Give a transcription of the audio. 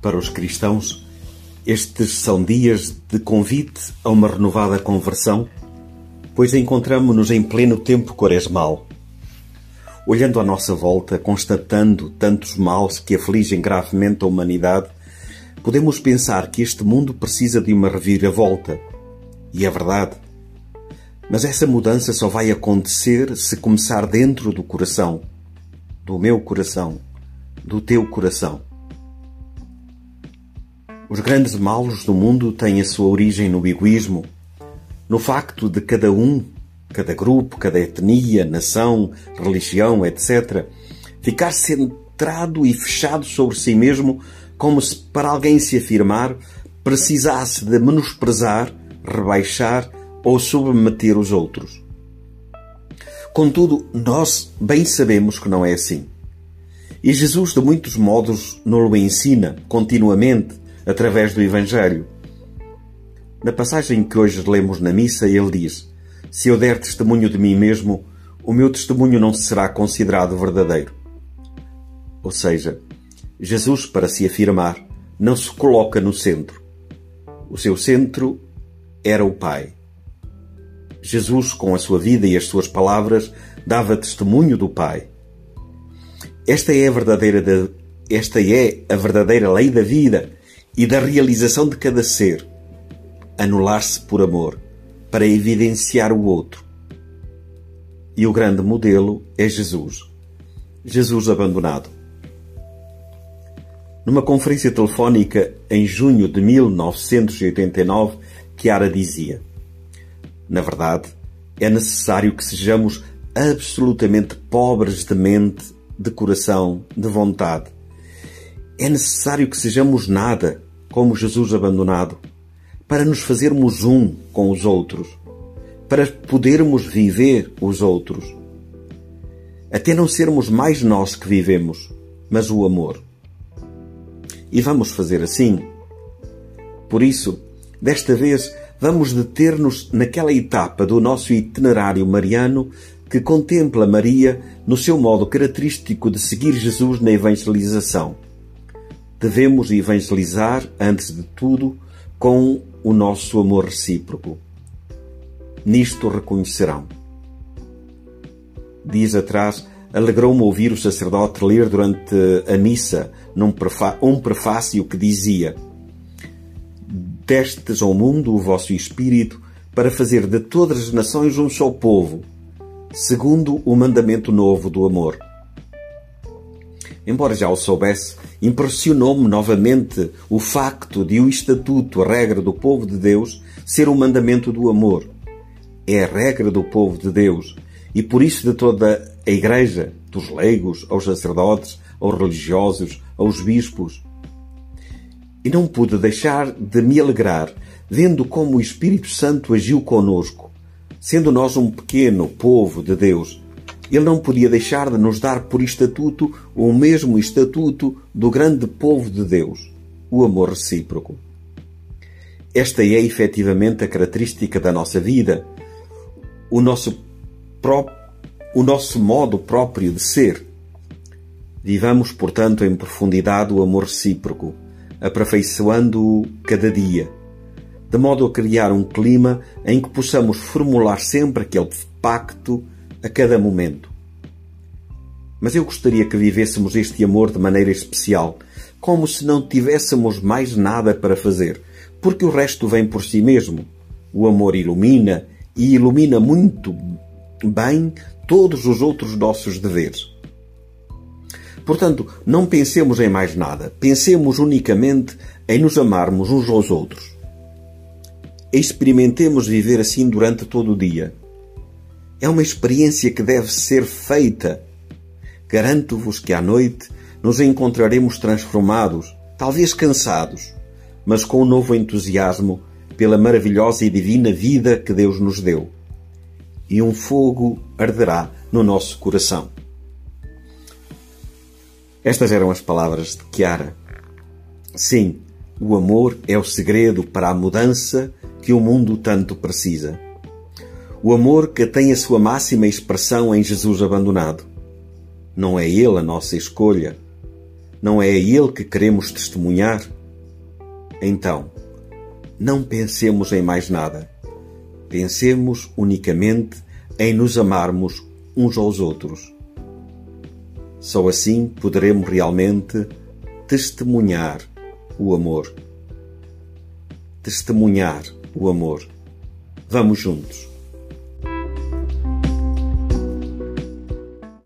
Para os cristãos, estes são dias de convite a uma renovada conversão, pois encontramos-nos em pleno tempo quaresmal. Olhando à nossa volta, constatando tantos males que afligem gravemente a humanidade, podemos pensar que este mundo precisa de uma reviravolta. E é verdade. Mas essa mudança só vai acontecer se começar dentro do coração, do meu coração, do teu coração. Os grandes males do mundo têm a sua origem no egoísmo, no facto de cada um, cada grupo, cada etnia, nação, religião, etc., ficar centrado e fechado sobre si mesmo, como se para alguém se afirmar precisasse de menosprezar, rebaixar ou submeter os outros. Contudo, nós bem sabemos que não é assim. E Jesus, de muitos modos, nos ensina continuamente, através do Evangelho. Na passagem que hoje lemos na missa, ele diz: Se eu der testemunho de mim mesmo, o meu testemunho não será considerado verdadeiro. Ou seja, Jesus, para se afirmar, não se coloca no centro. O seu centro era o Pai. Jesus, com a sua vida e as suas palavras, dava testemunho do Pai. Esta é a verdadeira, esta é a verdadeira lei da vida e da realização de cada ser, anular-se por amor, para evidenciar o outro. E o grande modelo é Jesus. Jesus abandonado. Numa conferência telefónica em junho de 1989, Chiara dizia: Na verdade, é necessário que sejamos absolutamente pobres de mente, de coração, de vontade é necessário que sejamos nada, como Jesus abandonado, para nos fazermos um com os outros, para podermos viver os outros. Até não sermos mais nós que vivemos, mas o amor. E vamos fazer assim. Por isso, desta vez, vamos deter-nos naquela etapa do nosso itinerário mariano que contempla Maria no seu modo característico de seguir Jesus na evangelização devemos evangelizar, antes de tudo, com o nosso amor recíproco. Nisto reconhecerão. Dias atrás, alegrou-me ouvir o sacerdote ler durante a missa um prefácio que dizia: Destes ao mundo o vosso Espírito para fazer de todas as nações um só povo, segundo o mandamento novo do amor. Embora já o soubesse, impressionou-me novamente o facto de o estatuto, a regra do povo de Deus, ser o mandamento do amor. É a regra do povo de Deus e por isso de toda a Igreja, dos leigos aos sacerdotes, aos religiosos, aos bispos. E não pude deixar de me alegrar vendo como o Espírito Santo agiu conosco, sendo nós um pequeno povo de Deus ele não podia deixar de nos dar por estatuto o mesmo estatuto do grande povo de Deus, o amor recíproco. Esta é efetivamente a característica da nossa vida, o nosso, pró o nosso modo próprio de ser. Vivamos, portanto, em profundidade o amor recíproco, aperfeiçoando-o cada dia, de modo a criar um clima em que possamos formular sempre aquele pacto a cada momento. Mas eu gostaria que vivêssemos este amor de maneira especial, como se não tivéssemos mais nada para fazer, porque o resto vem por si mesmo. O amor ilumina e ilumina muito bem todos os outros nossos deveres. Portanto, não pensemos em mais nada, pensemos unicamente em nos amarmos uns aos outros. Experimentemos viver assim durante todo o dia, é uma experiência que deve ser feita. Garanto-vos que à noite nos encontraremos transformados, talvez cansados, mas com um novo entusiasmo pela maravilhosa e divina vida que Deus nos deu. E um fogo arderá no nosso coração. Estas eram as palavras de Chiara. Sim, o amor é o segredo para a mudança que o mundo tanto precisa. O amor que tem a sua máxima expressão em Jesus abandonado. Não é Ele a nossa escolha. não é a Ele que queremos testemunhar? Então, não pensemos em mais nada. Pensemos unicamente em nos amarmos uns aos outros. Só assim poderemos realmente testemunhar o amor. Testemunhar o amor. Vamos juntos.